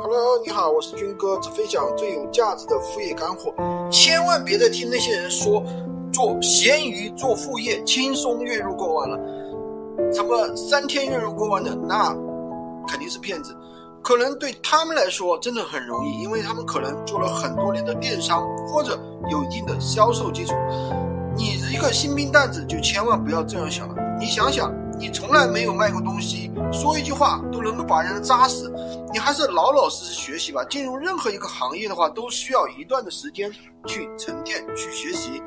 Hello，你好，我是军哥，只分享最有价值的副业干货。千万别再听那些人说做闲鱼做副业轻松月入过万了，什么三天月入过万的，那肯定是骗子。可能对他们来说真的很容易，因为他们可能做了很多年的电商，或者有一定的销售基础。你一个新兵蛋子就千万不要这样想了。你想想，你从来没有卖过东西，说一句话都能够把人扎死，你还是老老实实学习吧。进入任何一个行业的话，都需要一段的时间去沉淀、去学习。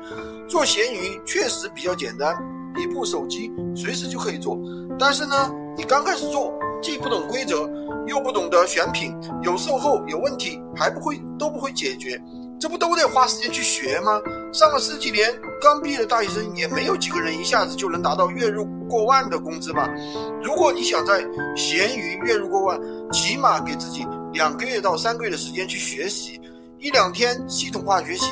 做闲鱼确实比较简单，一部手机随时就可以做。但是呢，你刚开始做，既不懂规则，又不懂得选品，有售后有问题还不会都不会解决。这不都得花时间去学吗？上了十几年，刚毕业的大学生也没有几个人一下子就能达到月入过万的工资吧？如果你想在闲鱼月入过万，起码给自己两个月到三个月的时间去学习，一两天系统化学习，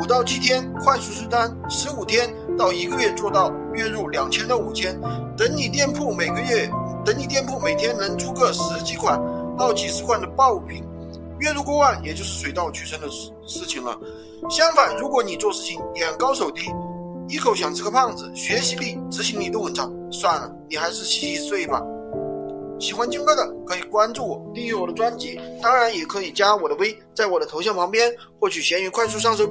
五到七天快速出单，十五天到一个月做到月入两千到五千。等你店铺每个月，等你店铺每天能出个十几款到几十款的爆品。月入过万，也就是水到渠成的事事情了。相反，如果你做事情眼高手低，一口想吃个胖子，学习力、执行力都很差，算了，你还是洗洗睡吧。喜欢军哥的可以关注我，订阅我的专辑，当然也可以加我的微，在我的头像旁边获取闲鱼快速上手。